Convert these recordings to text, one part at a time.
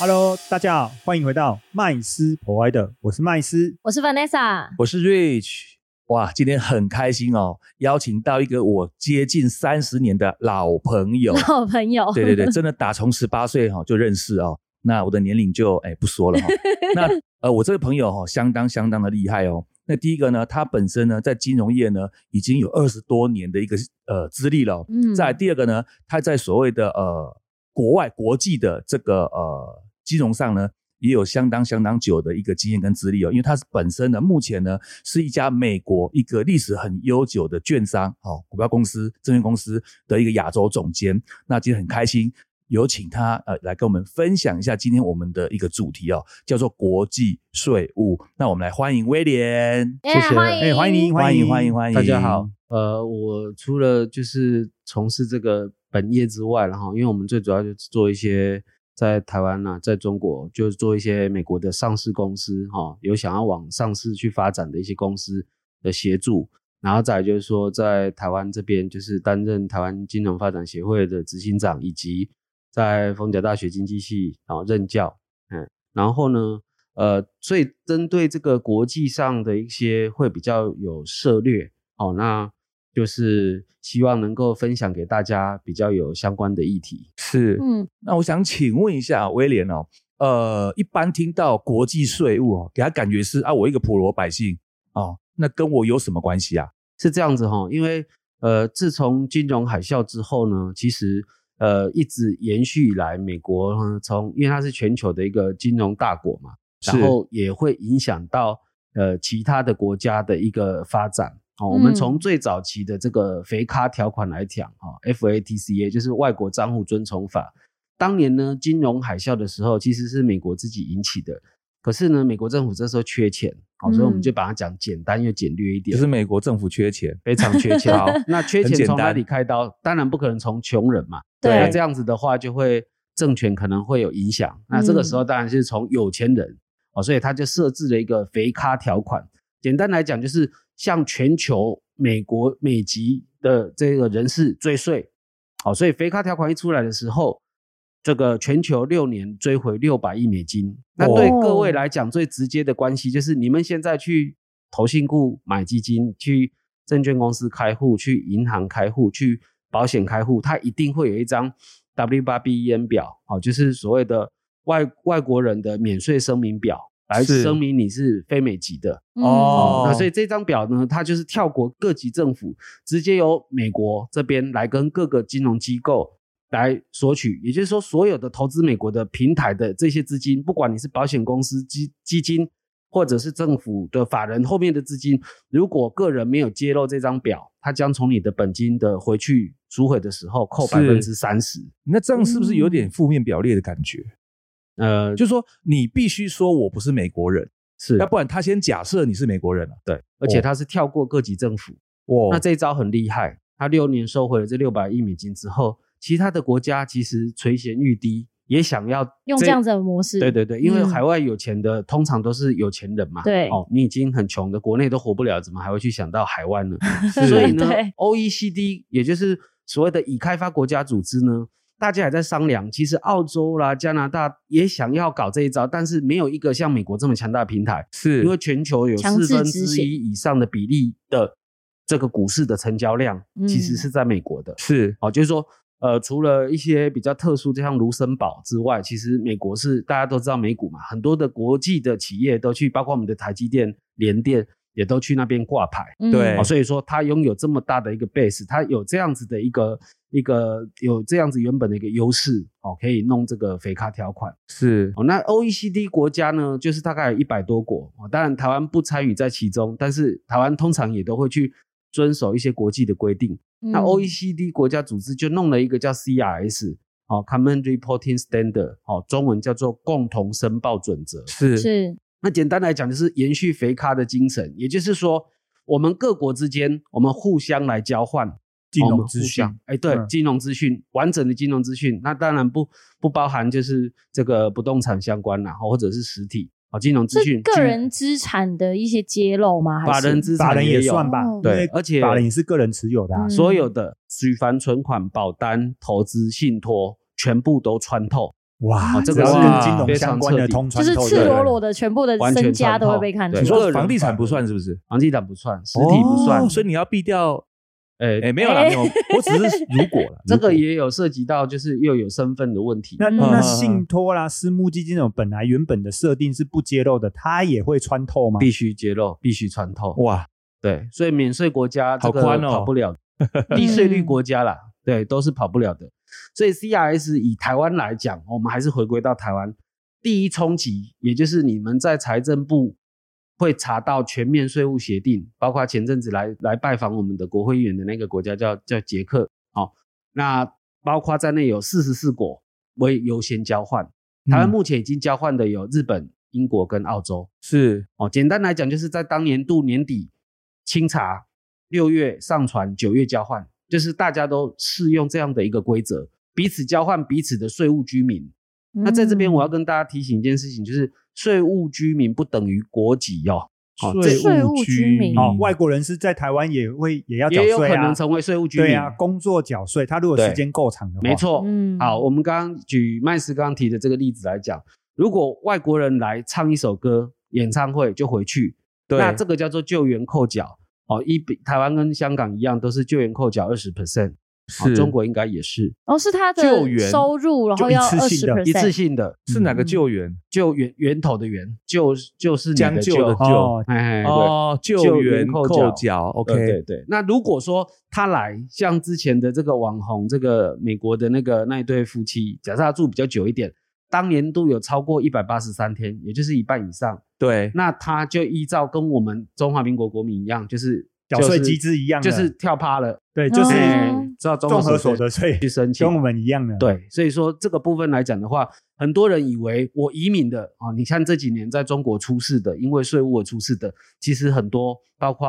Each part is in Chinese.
Hello，大家好，欢迎回到麦斯 Provider，我是麦斯。我是 Vanessa，我是 Rich，哇，今天很开心哦，邀请到一个我接近三十年的老朋友。老朋友。对对对，真的打从十八岁哈、就认识哦。那我的年龄就哎不说了哈、那呃，我这位朋友哈、相当相当的厉害哦。那第一个呢，他本身呢在金融业呢已经有二十多年的一个呃资历了哦、嗯再第二个呢，他在所谓的呃国外国际的这个呃金融上呢，也有相当相当久的一个经验跟资历哦。因为他是本身呢，目前呢是一家美国一个历史很悠久的券商哦，股票公司、证券公司的一个亚洲总监。那今天很开心。有请他呃来跟我们分享一下今天我们的一个主题哦，叫做国际税务。那我们来欢迎威廉，耶谢谢欢迎哎欢迎欢迎欢迎欢迎，大家好。呃，我除了就是从事这个本业之外，然后因为我们最主要就是做一些在台湾呐、在中国就是做一些美国的上市公司哈、有想要往上市去发展的一些公司的协助，然后再就是说在台湾这边就是担任台湾金融发展协会的执行长，以及在逢甲大学经济系然后任教，嗯，然后呢，呃，所以针对这个国际上的一些会比较有涉略，哦，那就是希望能够分享给大家比较有相关的议题。是，嗯，那我想请问一下威廉哦，呃，一般听到国际税务哦，给他感觉是啊，我一个普罗百姓哦，那跟我有什么关系啊？是这样子哈、因为呃，自从金融海啸之后呢，其实呃一直延续以来，美国呢从因为它是全球的一个金融大国嘛，然后也会影响到呃其他的国家的一个发展。哦，我们嗯从最早期的这个肥咖条款来讲，哈、FATCA 就是外国账户遵从法。当年呢，金融海啸的时候，其实是美国自己引起的。可是呢，美国政府这时候缺钱，好、所以我们嗯就把它讲简单又简略一点。就是美国政府缺钱，非常缺钱。好那缺钱从哪里开刀？当然不可能从穷人嘛。对那这样子的话，就会政权可能会有影响。那这个时候当然是从有钱人哦，所以他就设置了一个肥咖条款。简单来讲，就是向全球美国美籍的这个人士追税。好，所以肥卡条款一出来的时候，这个全球六年追回六百亿美金。那对各位来讲，最直接的关系就是你们现在去投信库买基金，去证券公司开户，去银行开户，去保险开户，它一定会有一张 W 八 B E N 表，哦，就是所谓的外外国人的免税声明表，来是声明你是非美籍的。嗯哦那所以这张表呢，它就是跳过各级政府，直接由美国这边来跟各个金融机构来索取。也就是说，所有的投资美国的平台的这些资金，不管你是保险公司、基基金，或者是政府的法人后面的资金，如果个人没有揭露这张表，它将从你的本金的回去赎回的时候扣百分之三十。那这样是不是有点负面表列的感觉？呃，就是说你必须说我不是美国人，是要不然他先假设你是美国人了、对，而且他是跳过各级政府。哇，那这一招很厉害，他六年收回了这六百亿美金之后，其他的国家其实垂涎欲滴，也想要用这样子的模式，对对对，因为嗯海外有钱的、通常都是有钱人嘛。对哦，你已经很穷的，国内都活不了，怎么还会去想到海外呢？所以呢，OECD 也就是所谓的已开发国家组织呢，大家也在商量，其实澳洲啦、加拿大也想要搞这一招，但是没有一个像美国这么强大的平台。是因为全球有四分之一以上的比例的这个股市的成交量，其实嗯是在美国的。是哦，就是说，呃，除了一些比较特殊，就像卢森堡之外，其实美国是大家都知道美股嘛，很多的国际的企业都去，包括我们的台积电、联电也都去那边挂牌。嗯对哦，所以说它拥有这么大的一个 base，它有这样子的一个一个有这样子原本的一个优势，哦，可以弄这个肥咖条款。是哦，那 OECD 国家呢，就是大概有一百多国，哦，当然台湾不参与在其中，但是台湾通常也都会去遵守一些国际的规定。那嗯 OECD 国家组织就弄了一个叫 CRS，哦，Common Reporting Standard，哦，中文叫做共同申报准则。是是那简单来讲，就是延续肥咖的精神，也就是说，我们各国之间，我们互相来交换金融资讯相，哎，对，嗯金融资讯，完整的金融资讯，那当然不不包含就是这个不动产相关啦，或者是实体啊，金融资是讯，个人资产的一些揭露吗？还是法人资法人产也算吧哦，对而且法人也是个人持有的啊。嗯所有的举凡存款、保单、投资、信托，全部都穿透。哇，哦这个是是跟金融相关的通穿透，就是赤裸裸的全部的完全身家都会被看出你。说房地产不算是不是？房地产不算，实体不算，哦所以你要避掉。哎哎，没有啦，哎没有，我只是如果了，这个也有涉及到，就是又有身份的问题。那嗯那信托啦、私募基金这种本来原本的设定是不揭露的，它也会穿透吗？必须揭露，必须穿透。哇，对，所以免税国家这个好宽哦跑不了，低税率国家啦，对，都是跑不了的。所以 CRS 以台湾来讲，我们还是回归到台湾第一冲击，也就是你们在财政部会查到全面税务协定，包括前阵子来来拜访我们的国会议员的那个国家叫叫捷克，哦，那包括在内有四十四国为优先交换，台湾嗯目前已经交换的有日本、英国跟澳洲。是哦，简单来讲，就是在当年度年底清查，六月上传，九月交换，就是大家都适用这样的一个规则，彼此交换彼此的税务居民。那在这边，我要嗯跟大家提醒一件事情，就是税务居民不等于国籍哦，税务居民哦，外国人是在台湾也会也要缴也有税啊可能，成为税务居民。对啊，工作缴税，他如果对时间够长的话，没，错。嗯好，我们刚刚举麦斯刚刚提的这个例子来讲，如果外国人来唱一首歌，演唱会就回去，那这个叫做救援扣缴哦，一比台湾跟香港一样，都是救援扣缴二十 percent，是中国应该也是哦，是他的救援收入，然后要一要二十次性的一次性的是哪个嗯救援？救源源头的源，救就是将就的救，哎。哦，救救援援扣扣缴缴对对，OK，对，那如果说他来，像之前的这个网红，这个美国的那个那一对夫妻，假设他住比较久一点，当年度有超过一百八十三天，也就是一半以上，对，那他就依照跟我们中华民国国民一样，就是缴税机制一样的就是跳趴了，对，就是知道综综合所得得税去申请跟我们一样的，，对，所以说这个部分来讲的话，很多人以为我移民的啊、哦，你看这几年在中国出事的，因为税务而出事的，其实很多，包括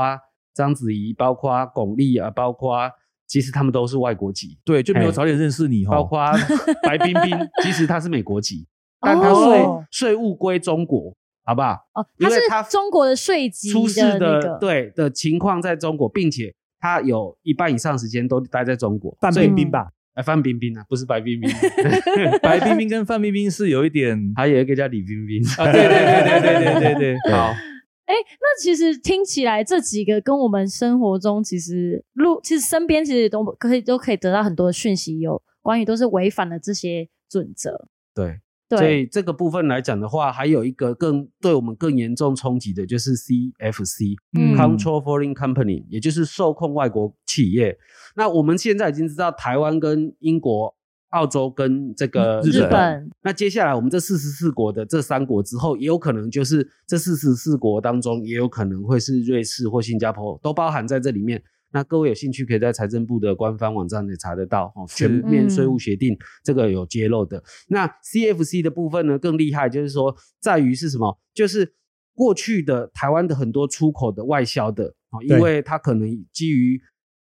章子怡，包括巩俐啊，包括其实他们都是外国籍，对，就没有哎。早点认识你哈，包括 白冰冰，其实她是美国籍，但她税哦税务归中国，好不好？哦，他是因为他中国的税籍出事的那的个，对的情况在中国，并且他有一半以上时间都待在中国，范冰冰吧，哎，范冰冰啊，不是白冰冰，白冰冰跟范冰冰是有一点 还有一个叫李冰冰啊，对对对对对对对对，好，哎，那其实听起来这几个跟我们生活中其实路，其实身边其实都可以都可以得到很多的讯息，有关于都是违反了这些准则。对。所，以这个部分来讲的话，还有一个更对我们更严重冲击的，就是 CFC、嗯 Control Foreign Company，也就是受控外国企业。那我们现在已经知道台湾跟英国、澳洲跟这个日日本那接下来我们这四十四国的这三国之后，也有可能就是这四十四国当中，也有可能会是瑞士或新加坡，都包含在这里面。那各位有兴趣可以在财政部的官方网站也查得到哦，全面税务协定这个有揭露的。那 CFC 的部分呢更厉害，就是说在于是什么？就是过去的台湾的很多出口的外销的哦，因对为它可能基于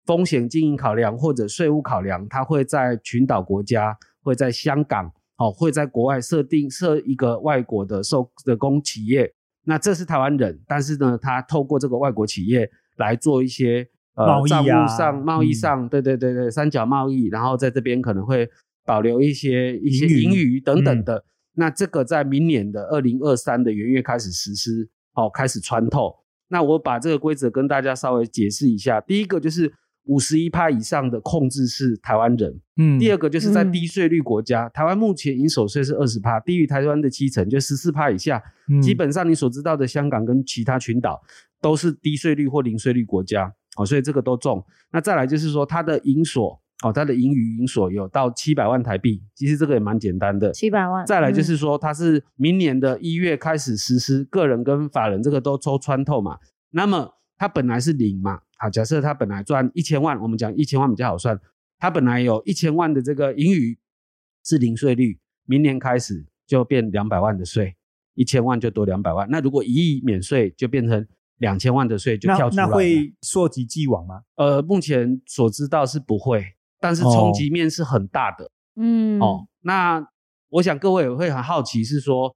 风险经营考量或者税务考量，它会在群岛国家，会在香港，哦，会在国外设定设一个外国的受的公企业。那这是台湾人，但是呢，他透过这个外国企业来做一些呃贸易啊账务上、贸易嗯上，对对对对，三角贸易，然后在这边可能会保留一些一些盈余等等嗯的。那这个在明年的二零二三的元月开始实施，哦，开始穿透。那我把这个规则跟大家稍微解释一下。第一个就是五十一趴以上的控制是台湾人，嗯第二个就是在嗯低税率国家，台湾目前营所税是二十趴，低于台湾的七成，就十四趴以下。嗯基本上你所知道的香港跟其他群岛都是低税率或零税率国家哦，所以这个都中。那再来就是说它的营所哦，它的盈余营所有到七百万台币，其实这个也蛮简单的。七百万。再来就嗯是说，它是明年的一月开始实施，个人跟法人这个都抽穿透嘛。那么它本来是零嘛，好，假设它本来赚一千万，我们讲一千万比较好算，它本来有一千万的这个盈余是零税率，明年开始就变两百万的税。一千万就多两百万。那如果一亿免税，就变成两千万的税就跳出来那。那会溯及既往吗？呃，目前所知道是不会，但是冲击面是很大的。嗯，哦，那我想各位也会很好奇，是说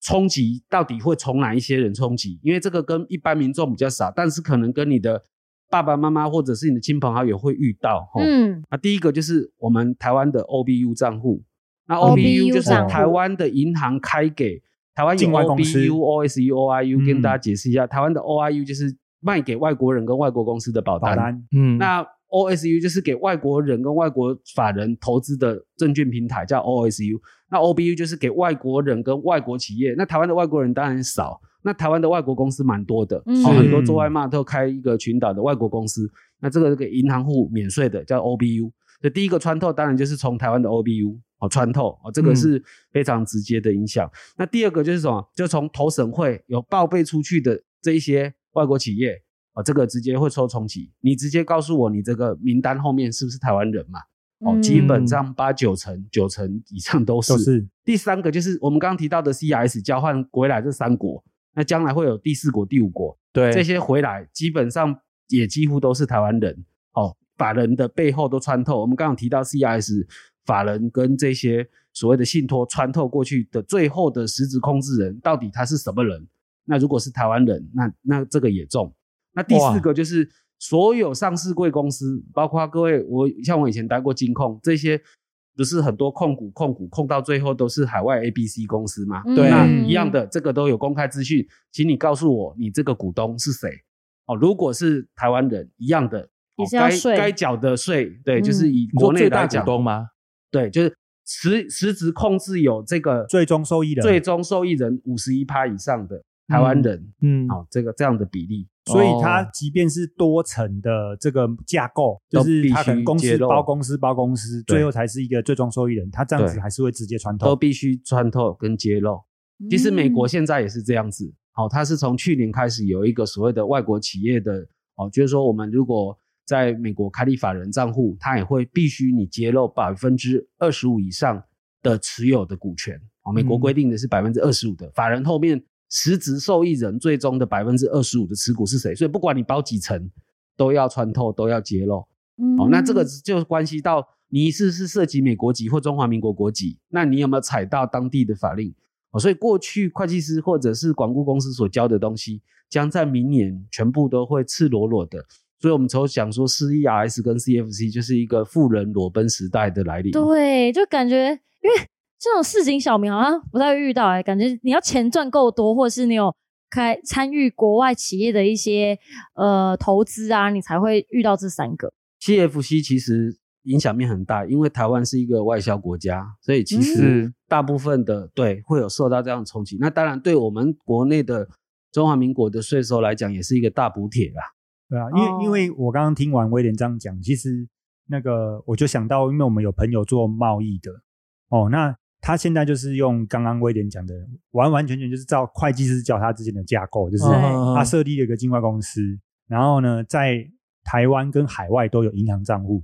冲击到底会从哪一些人冲击？因为这个跟一般民众比较少，但是可能跟你的爸爸妈妈或者是你的亲朋好友会遇到。哦、嗯，那第一个就是我们台湾的 OBU 账户，那 OBU OBU 就是台湾的银行开给台湾有境外公司 OBU、OSU、OIU，跟嗯大家解释一下，台湾的 OIU 就是卖给外国人跟外国公司的保单。保单嗯，那 OSU 就是给外国人跟外国法人投资的证券平台，叫 OSU。那 OBU 就是给外国人跟外国企业。那台湾的外国人当然少，那台湾的外国公司蛮多的，嗯哦，很多做外贸都开一个群岛的外国公司。那这个给银行户免税的叫 OBU。所以第一个穿透当然就是从台湾的 OBU 哦穿透哦，这个嗯是非常直接的影响。那第二个就是什么？就从投审会有报备出去的这一些外国企业。哦，这个直接会抽重启，你直接告诉我你这个名单后面是不是台湾人嘛？哦，嗯基本上八九成、九成以上都是。第三个就是我们刚刚提到的 CIS 交换回来这三国，那将来会有第四国、第五国，对这些回来基本上也几乎都是台湾人。哦，把人的背后都穿透。我们刚刚提到 CRS 法人跟这些所谓的信托穿透过去的最后的实质控制人，到底他是什么人？那如果是台湾人，那那这个也中。那第四哇个就是所有上市贵公司，包括各位，我像我以前待过金控，这些不是很多控股、控股控到最后都是海外 A、B、C 公司吗？对一样的，这个都有公开资讯，请你告诉我你这个股东是谁？哦，如果是台湾人，一样的，该该缴的税，对，嗯就是以国内最大股东吗？对，就是实实质控制有这个最终受益人最终受益人五十一趴以上的台湾人，嗯，哦，这个这样的比例，所以它哦即便是多层的这个架构，都就是它可能公司包公司包公司，最后才是一个最终受益人，它这样子对还是会直接穿透。都必须穿透跟揭露。其实美国嗯现在也是这样子，好、它是从去年开始有一个所谓的外国企业的，哦，就是说我们如果在美国开立法人账户，它也会必须你揭露百分之二十五以上的持有的股权。哦，美国嗯规定的是百分之二十五的，法人后面实质受益人最终的百分之二十五的持股是谁？所以不管你包几层，都要穿透，都要揭露。哦，那这个嗯就关系到你是不是涉及美国籍或中华民国国籍，那你有没有踩到当地的法令？哦，所以过去会计师或者是管顾公司所教的东西，将在明年全部都会赤裸裸的。所以我们从想说 CERS 跟 CFC 就是一个富人裸奔时代的来临。对，就感觉因为这种市井小民好像不太会遇到哎、感觉你要钱赚够多，或者是你有开参与国外企业的一些呃投资啊，你才会遇到这三个。CFC 其实影响面很大，因为台湾是一个外销国家，所以其实大部分的对会有受到这样的冲击。那当然，对我们国内的中华民国的税收来讲，也是一个大补贴啦。对啊，因为、哦因为我刚刚听完威廉这样讲，其实那个我就想到，因为我们有朋友做贸易的哦，那他现在就是用刚刚威廉讲的，完完全全就是照会计师教他之前的架构，就是他设立了一个境外公司，然后呢，在台湾跟海外都有银行账户。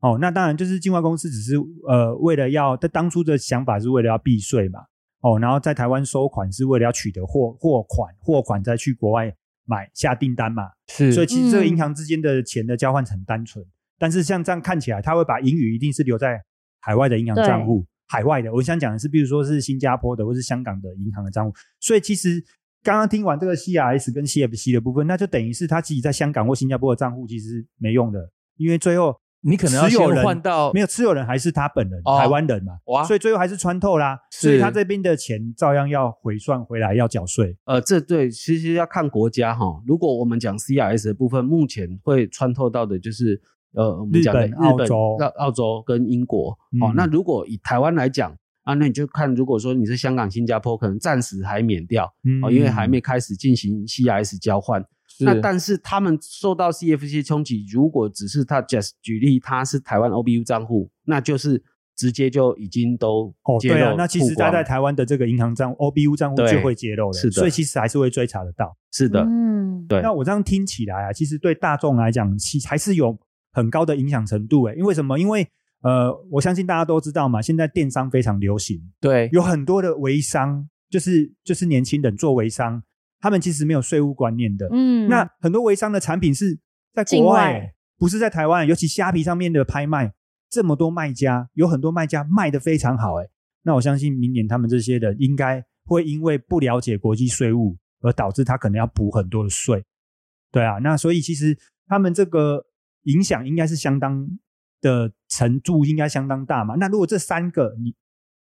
哦，那当然就是境外公司只是呃为了要，他当初的想法是为了要避税嘛，哦，然后在台湾收款是为了要取得货货款，货款再去国外买下订单嘛，是，所以其实这个嗯。银行之间的钱的交换很单纯，但是像这样看起来，他会把盈余一定是留在海外的银行账户，海外的。我想讲的是，比如说是新加坡的或是香港的银行的账户。所以其实刚刚听完这个 CRS 跟 CFC 的部分，那就等于是他自己在香港或新加坡的账户其实没用的，因为最后你可能要先换到没有持有人还是他本人，哦台湾人嘛，哇所以最后还是穿透啦，所以他这边的钱照样要回算回来要缴税。呃，这对其实要看国家哈。如果我们讲 CRS 的部分，目前会穿透到的就是呃，我们讲的日本澳洲澳澳洲跟英国。哦嗯，那如果以台湾来讲啊，那你就看，如果说你是香港、新加坡，可能暂时还免掉嗯哦，因为还没开始进行 CRS 交换。是。那但是他们受到 CFC 冲击，如果只是他 just 举例，他是台湾 OBU 账户，那就是直接就已经都哦，揭露对啊，那其实他在台湾的这个银行账 OBU 账户就会揭露了，是的。所以其实还是会追查得到。是的，嗯，对。那我这样听起来啊，其实对大众来讲，其还是有很高的影响程度诶。因为什么？因为呃，我相信大家都知道嘛，现在电商非常流行，对。有很多的微商就是就是年轻人做微商，他们其实没有税务观念的。嗯，那很多微商的产品是在境国外外，不是在台湾，尤其虾皮上面的拍卖，这么多卖家，有很多卖家卖的非常好，哎，那我相信明年他们这些人应该会因为不了解国际税务，而导致他可能要补很多的税。对啊，那所以其实他们这个影响应该是相当的程度，应该相当大嘛。那如果这三个你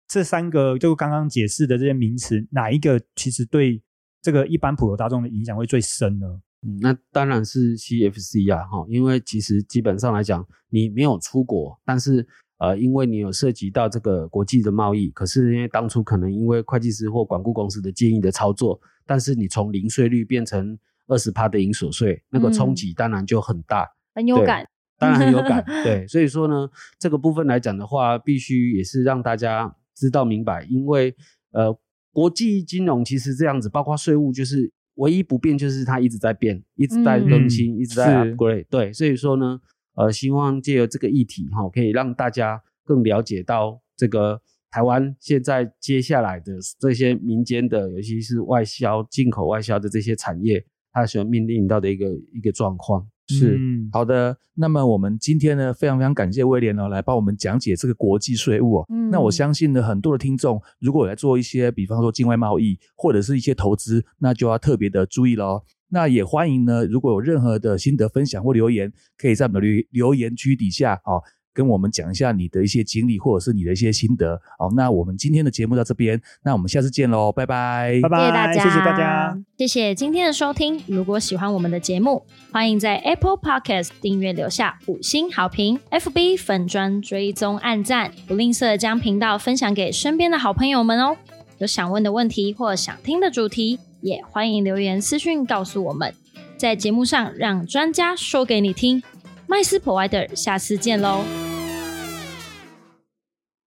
这三个就刚刚解释的这些名词，哪一个其实对这个一般普罗大众的影响会最深呢？嗯，那当然是 CFC 啊，哈，因为其实基本上来讲，你没有出国，但是呃，因为你有涉及到这个国际的贸易，可是因为当初可能因为会计师或管顾公司的建议的操作，但是你从零税率变成二十趴的营所税，那个冲击当然就很大。对很有感。当然很有感，对，所以说呢，这个部分来讲的话，必须也是让大家知道明白，因为呃，国际金融其实这样子，包括税务，就是唯一不变就是它一直在变，一直在更新，一直在 upgrade，对，所以说呢，呃，希望借由这个议题哈、可以让大家更了解到这个台湾现在接下来的这些民间的，尤其是外销、进口外销的这些产业，它所面临到的一个一个状况。是、嗯好的。那么我们今天呢，非常非常感谢威廉哦，来帮我们讲解这个国际税务哦。嗯那我相信呢，很多的听众如果有来做一些，比方说境外贸易或者是一些投资，那就要特别的注意喽。那也欢迎呢，如果有任何的心得分享或留言，可以在我们的留留言区底下哦，跟我们讲一下你的一些经历或者是你的一些心得。好，那我们今天的节目到这边，那我们下次见喽，拜拜，拜拜，谢谢大家，谢谢大家。，谢谢今天的收听。如果喜欢我们的节目，欢迎在 Apple Podcast 订阅留下五星好评，FB 粉砖追踪按赞，不吝啬将频道分享给身边的好朋友们哦。有想问的问题或想听的主题，也欢迎留言私讯告诉我们，在节目上让专家说给你听。麦斯 Provider，下次见喽。